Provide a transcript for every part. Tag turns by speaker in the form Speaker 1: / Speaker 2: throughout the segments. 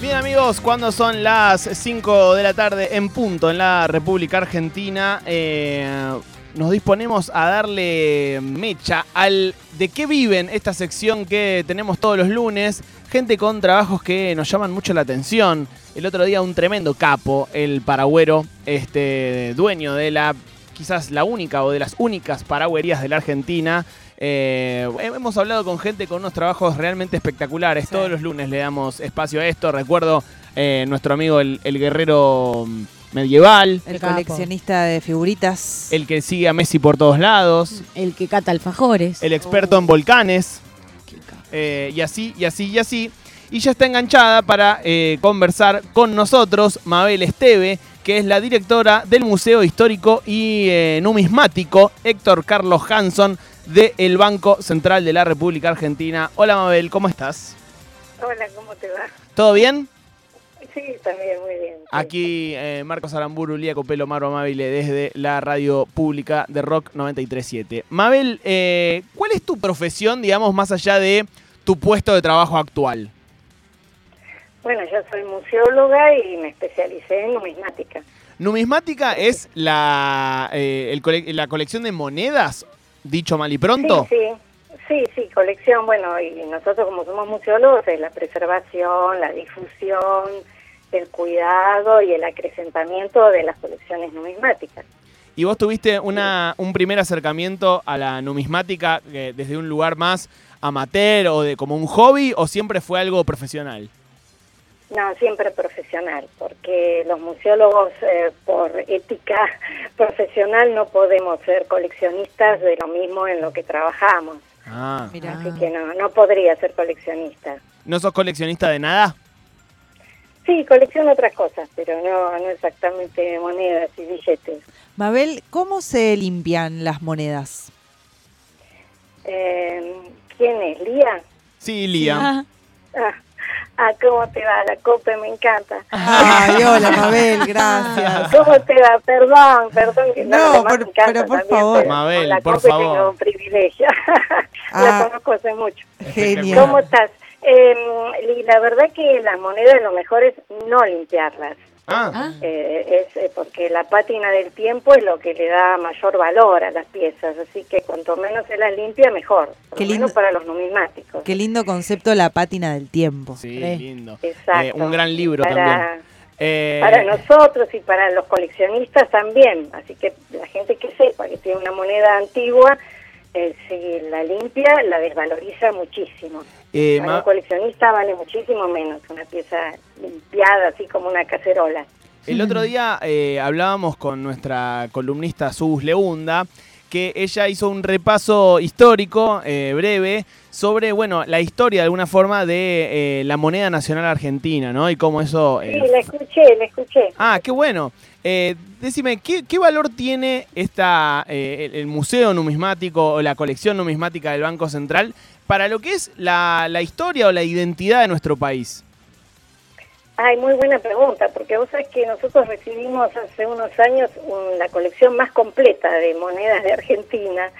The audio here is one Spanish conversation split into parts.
Speaker 1: Bien amigos, cuando son las 5 de la tarde en punto en la República Argentina, eh, nos disponemos a darle mecha al de qué viven esta sección que tenemos todos los lunes. Gente con trabajos que nos llaman mucho la atención. El otro día un tremendo capo, el paragüero, este dueño de la quizás la única o de las únicas paragüerías de la Argentina. Eh, hemos hablado con gente con unos trabajos realmente espectaculares. Todos los lunes le damos espacio a esto. Recuerdo eh, nuestro amigo el, el guerrero medieval,
Speaker 2: El coleccionista de figuritas.
Speaker 1: el que sigue a Messi por todos lados,
Speaker 3: El que cata alfajores.
Speaker 1: el experto en volcanes, eh, y así, y así, y así. Y ya está enganchada para eh, conversar con nosotros Mabel Esteve, que es la directora del Museo Histórico y eh, Numismático Héctor Carlos Hanson del Banco Central de la República Argentina. Hola Mabel, ¿cómo estás?
Speaker 4: Hola, ¿cómo te va?
Speaker 1: ¿Todo bien?
Speaker 4: Sí, también, muy bien.
Speaker 1: Aquí eh, Marcos Aramburu, Lía Copelo, Maro Amabile desde la radio pública de Rock 937. Mabel, eh, ¿cuál es tu profesión, digamos, más allá de tu puesto de trabajo actual?
Speaker 4: Bueno, yo soy museóloga y me especialicé en numismática.
Speaker 1: Numismática es la, eh, el cole- la colección de monedas, dicho mal y pronto.
Speaker 4: Sí, sí, sí, sí, colección. Bueno, y nosotros como somos museólogos es la preservación, la difusión, el cuidado y el acrecentamiento de las colecciones numismáticas.
Speaker 1: Y vos tuviste una, un primer acercamiento a la numismática eh, desde un lugar más amateur o de como un hobby o siempre fue algo profesional?
Speaker 4: No, siempre profesional, porque los museólogos eh, por ética profesional no podemos ser coleccionistas de lo mismo en lo que trabajamos.
Speaker 1: Ah.
Speaker 2: Mira.
Speaker 4: Así que no, no podría ser coleccionista.
Speaker 1: ¿No sos coleccionista de nada?
Speaker 4: Sí, colecciono otras cosas, pero no, no exactamente monedas y billetes.
Speaker 2: Mabel, ¿cómo se limpian las monedas?
Speaker 4: Eh, ¿Quién es? ¿Lía?
Speaker 1: Sí, Lía.
Speaker 3: Ah,
Speaker 4: Ah, ¿cómo te va? La copa me encanta.
Speaker 2: Ay, hola Mabel, gracias.
Speaker 4: ¿Cómo te va? Perdón, perdón. Que
Speaker 2: No,
Speaker 4: lo demás
Speaker 2: por-
Speaker 4: me encanta
Speaker 2: pero por
Speaker 4: también,
Speaker 2: favor.
Speaker 4: pero
Speaker 1: Mabel,
Speaker 4: la
Speaker 1: por
Speaker 4: copa
Speaker 1: favor.
Speaker 4: tengo un privilegio.
Speaker 2: Ah.
Speaker 4: La conozco hace mucho.
Speaker 2: Genial.
Speaker 4: ¿Cómo estás? Eh, la verdad que las monedas lo mejor es no limpiarlas.
Speaker 1: Ah,
Speaker 3: ah,
Speaker 4: Eh, es eh, porque la pátina del tiempo es lo que le da mayor valor a las piezas, así que cuanto menos se las limpia, mejor. Por
Speaker 2: Qué
Speaker 4: menos
Speaker 2: lindo-
Speaker 4: para los numismáticos.
Speaker 2: Qué lindo concepto la pátina del tiempo.
Speaker 1: sí,
Speaker 3: Eh,
Speaker 1: lindo.
Speaker 4: Exacto.
Speaker 1: Eh, un gran libro
Speaker 4: para,
Speaker 1: también. Eh,
Speaker 4: Para nosotros y para los coleccionistas también, así que la gente que sepa que tiene una moneda antigua, eh, la limpia, la desvaloriza muchísimo.
Speaker 1: eh,
Speaker 4: Para un coleccionista vale muchísimo menos una pieza limpiada, así como una cacerola.
Speaker 1: el otro día eh, hablábamos con nuestra columnista Sus Leunda, que ella hizo un repaso histórico eh, breve sobre, bueno, la historia de alguna forma de eh, la moneda nacional argentina, ¿no? Y cómo eso...
Speaker 4: Sí,
Speaker 1: eh,
Speaker 4: la escuché, la escuché.
Speaker 1: Ah, qué bueno. Decime, ¿qué, qué valor tiene esta, el, el Museo Numismático o la colección numismática del Banco Central para lo que es la, la historia o la identidad de nuestro país?
Speaker 4: Ay, muy buena pregunta, porque vos sabés que nosotros recibimos hace unos años un- la colección más completa de monedas de Argentina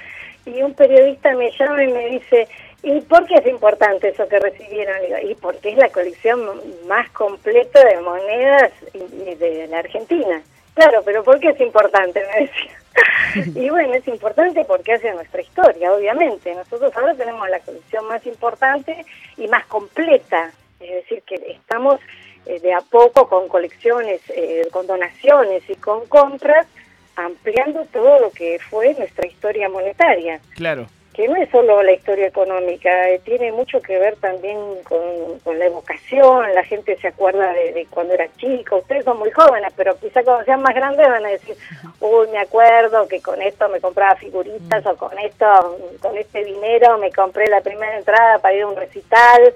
Speaker 4: y un periodista me llama y me dice, ¿y por qué es importante eso que recibieron? Y porque es la colección más completa de monedas de la Argentina. Claro, pero ¿por qué es importante? Me decía. y bueno, es importante porque hace nuestra historia, obviamente. Nosotros ahora tenemos la colección más importante y más completa. Es decir, que estamos eh, de a poco con colecciones, eh, con donaciones y con compras, ampliando todo lo que fue nuestra historia monetaria.
Speaker 1: Claro.
Speaker 4: que no es solo la historia económica, eh, tiene mucho que ver también con, con la evocación, la gente se acuerda de, de cuando era chico, ustedes son muy jóvenes, pero quizá cuando sean más grandes van a decir, uy, me acuerdo que con esto me compraba figuritas o con esto, con este dinero me compré la primera entrada para ir a un recital,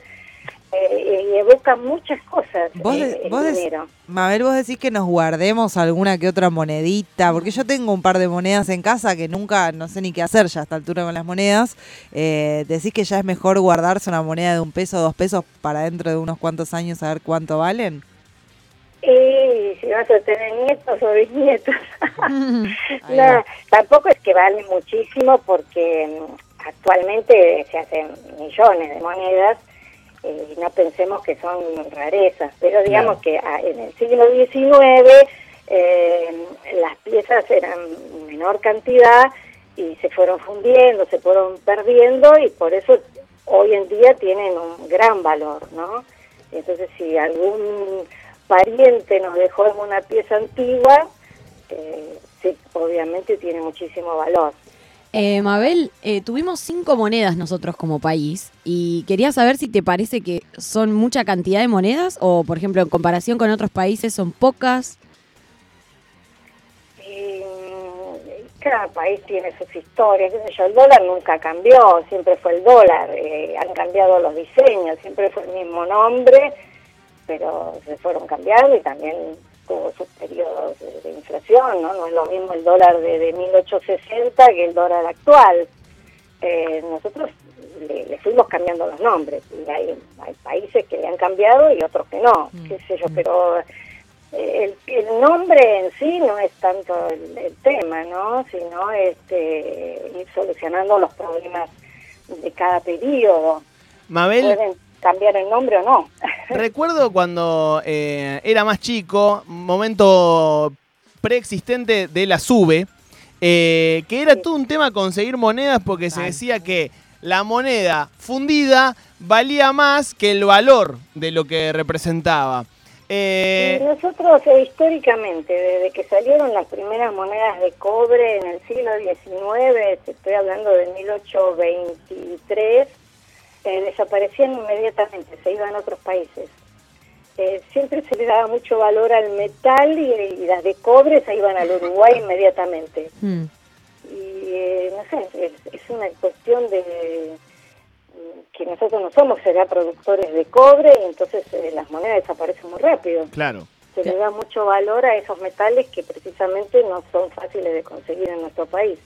Speaker 4: eh, y evoca muchas cosas
Speaker 2: Vos,
Speaker 4: eh,
Speaker 2: de-
Speaker 4: el
Speaker 2: vos. Mabel, vos decís que nos guardemos alguna que otra monedita, porque yo tengo un par de monedas en casa que nunca, no sé ni qué hacer ya a esta altura con las monedas. Eh, decís que ya es mejor guardarse una moneda de un peso o dos pesos para dentro de unos cuantos años saber cuánto valen.
Speaker 4: Y si vas a tener nietos o bisnietos. no, tampoco es que vale muchísimo porque mm, actualmente se hacen millones de monedas eh, no pensemos que son rarezas, pero digamos que ah, en el siglo XIX eh, las piezas eran menor cantidad y se fueron fundiendo, se fueron perdiendo y por eso hoy en día tienen un gran valor, ¿no? Entonces si algún pariente nos dejó en una pieza antigua, eh, sí, obviamente tiene muchísimo valor.
Speaker 3: Eh, Mabel, eh, tuvimos cinco monedas nosotros como país y quería saber si te parece que son mucha cantidad de monedas o, por ejemplo, en comparación con otros países son pocas.
Speaker 4: cada país tiene sus historias, el dólar nunca cambió, siempre fue el dólar, eh, han cambiado los diseños, siempre fue el mismo nombre, pero se fueron cambiando y también tuvo sus periodos de, inflación, ¿no? No es lo mismo el dólar de, 1860 que el dólar actual. Eh, nosotros le, fuimos cambiando los nombres y hay, hay países que le han cambiado y otros que no, mm. qué sé yo, pero el, el, nombre en sí no es tanto el, tema, ¿no? Sino este, ir solucionando los problemas de cada periodo.
Speaker 1: Mabel.
Speaker 4: Pueden cambiar el nombre o no.
Speaker 1: Recuerdo cuando eh, era más chico, momento preexistente de la SUBE, eh, que era todo un tema conseguir monedas porque se decía que la moneda fundida valía más que el valor de lo que representaba.
Speaker 4: Eh... Nosotros eh, históricamente, desde que salieron las primeras monedas de cobre en el siglo XIX, estoy hablando de 1823, eh, desaparecían inmediatamente, se iban a otros países. Eh, siempre se le daba mucho valor al metal y, las de cobre se iban al Uruguay inmediatamente. Mm. Y no sé, es una cuestión de que nosotros no somos será productores de cobre y entonces eh, las monedas desaparecen muy rápido.
Speaker 1: Claro.
Speaker 4: Se le da mucho valor a esos metales que precisamente no son fáciles de conseguir en nuestro país.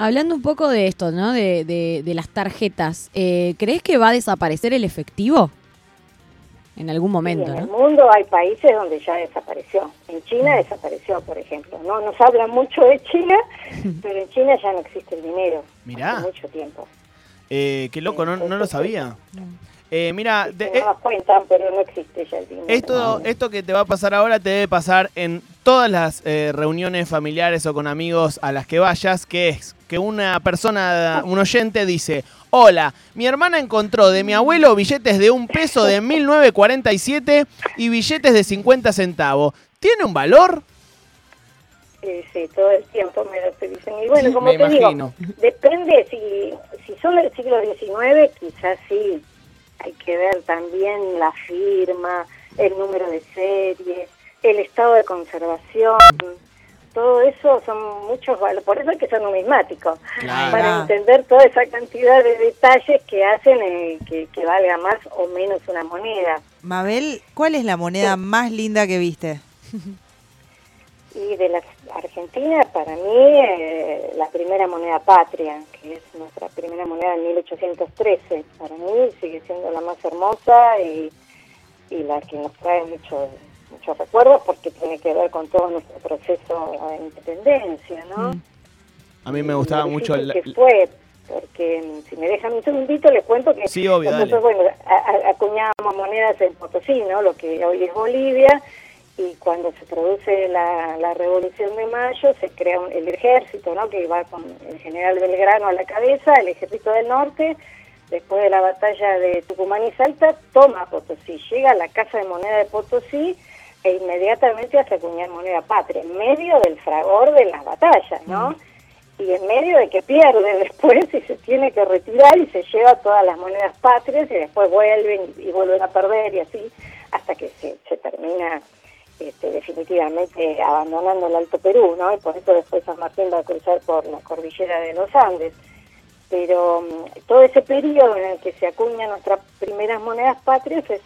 Speaker 3: Hablando un poco de esto, ¿no? De, de, las tarjetas, eh, ¿crees que va a desaparecer el efectivo? En algún momento,
Speaker 4: En el mundo hay países donde ya desapareció. En China desapareció, por ejemplo. No nos habla mucho de China, pero en China ya no existe el dinero.
Speaker 1: Mirá.
Speaker 4: Hace mucho tiempo.
Speaker 1: Eh, qué loco, no, no lo sabía. Eh, mira,
Speaker 4: eh, pero no existe ya el dinero.
Speaker 1: Esto, esto que te va a pasar ahora te debe pasar en todas las eh, reuniones familiares o con amigos a las que vayas, que es que una persona, un oyente dice, hola, mi hermana encontró de mi abuelo billetes de un peso de 1947 y billetes de 50 centavos. ¿Tiene un valor?
Speaker 4: sí, todo el tiempo me lo dicen. Y bueno, como te digo, depende, si, si son del siglo XIX, quizás sí, hay que ver también la firma, el número de serie, el estado de conservación. Todo eso son muchos valores, por eso hay que ser numismático, para entender toda esa cantidad de detalles que hacen eh, que, que valga más o menos una moneda.
Speaker 2: Mabel, ¿cuál es la moneda más linda que viste?
Speaker 4: Y de la Argentina, para mí, eh, la primera moneda patria, que es nuestra primera moneda en 1813, para mí sigue siendo la más hermosa y, y la que nos trae mucho muchos recuerdos porque tiene que ver con todo nuestro proceso de independencia, ¿no? Mm.
Speaker 1: A mí me gustaba mucho
Speaker 4: el... que fue, porque mm, si me dejan un segundito les cuento que
Speaker 1: sí, obvio,
Speaker 4: nosotros, bueno, acuñábamos monedas en Potosí, ¿no? Lo que hoy es Bolivia, y cuando se produce la, la Revolución de Mayo se crea el ejército, ¿no? que va con el general Belgrano a la cabeza, el ejército del norte, después de la batalla de Tucumán y Salta, toma Potosí, llega a la Casa de Moneda de Potosí e inmediatamente hace acuñar moneda patria, en medio del fragor de las batallas, ¿no? Y en medio de que pierde después y se tiene que retirar y se lleva todas las monedas patrias y después vuelven y vuelven a perder y así hasta que se, se termina este, definitivamente abandonando el Alto Perú, ¿no? Y por eso después San Martín va a cruzar por la cordillera de los Andes. Pero mm, todo ese periodo en el que se acuñan nuestras primeras monedas patrias es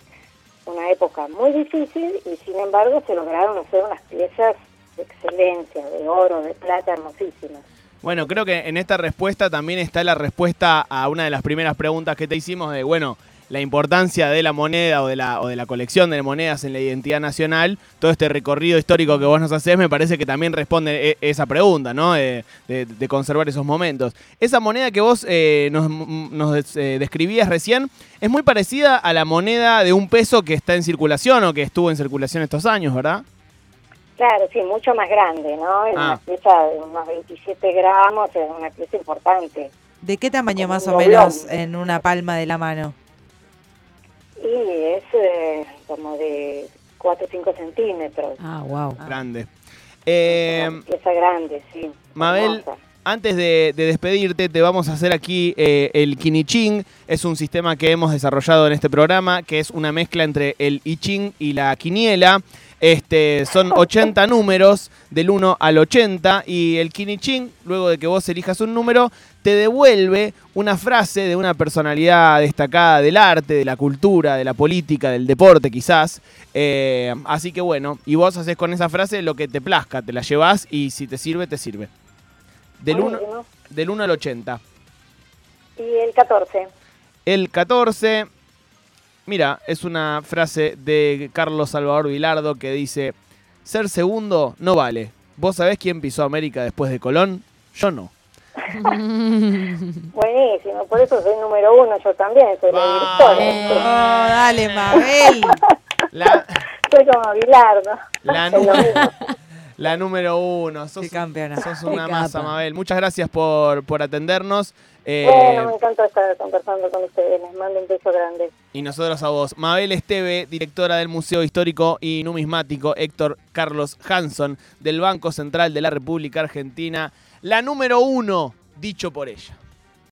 Speaker 4: una época muy difícil y sin embargo se lograron hacer unas piezas de excelencia, de oro, de plata hermosísimas.
Speaker 1: Bueno, creo que en esta respuesta también está la respuesta a una de las primeras preguntas que te hicimos de, bueno, la importancia de la moneda o de la, o de la colección de monedas en la identidad nacional, todo este recorrido histórico que vos nos haces, me parece que también responde e- esa pregunta, ¿no? Eh, de, de conservar esos momentos. Esa moneda que vos eh, nos, nos des- eh, describías recién es muy parecida a la moneda de un peso que está en circulación o que estuvo en circulación estos años, ¿verdad?
Speaker 4: Claro, sí, mucho más grande, ¿no? Es
Speaker 1: Ah.
Speaker 4: una pieza de unos 27 gramos, es una pieza importante.
Speaker 2: ¿De qué tamaño
Speaker 4: Como
Speaker 2: más o menos en una palma de la mano?
Speaker 4: Y es eh, como de 4 o 5 centímetros.
Speaker 3: Ah, wow.
Speaker 1: Grande. Eh,
Speaker 4: pieza grande, sí.
Speaker 1: Mabel,
Speaker 4: hermosa.
Speaker 1: Antes de, de despedirte, te vamos a hacer aquí eh, el Kiniching. Es un sistema que hemos desarrollado en este programa, que es una mezcla entre el I Ching y la quiniela. Este, son 80 números del 1 al 80 y el Kiniching, luego de que vos elijas un número, te devuelve una frase de una personalidad destacada del arte, de la cultura, de la política, del deporte quizás. Eh, así que bueno, y vos haces con esa frase lo que te plazca, te la llevas y si te sirve, te sirve. Del 1
Speaker 4: Buenísimo.
Speaker 1: del 1 al 80.
Speaker 4: Y el 14.
Speaker 1: El 14, mira, es una frase de Carlos Salvador Vilardo que dice, ser segundo no vale. ¿Vos sabés quién pisó América después de Colón? Yo no.
Speaker 4: Buenísimo, por eso soy número uno, yo también, soy la directora.
Speaker 2: Oh, dale, Mabel.
Speaker 1: La,
Speaker 4: Soy como Bilardo.
Speaker 1: la, La número uno. Sos,
Speaker 2: Qué campeona.
Speaker 1: sos
Speaker 3: Qué
Speaker 1: una masa,
Speaker 3: capa.
Speaker 1: Mabel. Muchas gracias por, por atendernos. Eh,
Speaker 4: Bueno, me encanta estar conversando con ustedes, les mando un beso grande.
Speaker 1: Y nosotros a vos. Mabel Esteve, directora del Museo Histórico y Numismático Héctor Carlos Hanson, del Banco Central de la República Argentina, la número uno, dicho por ella.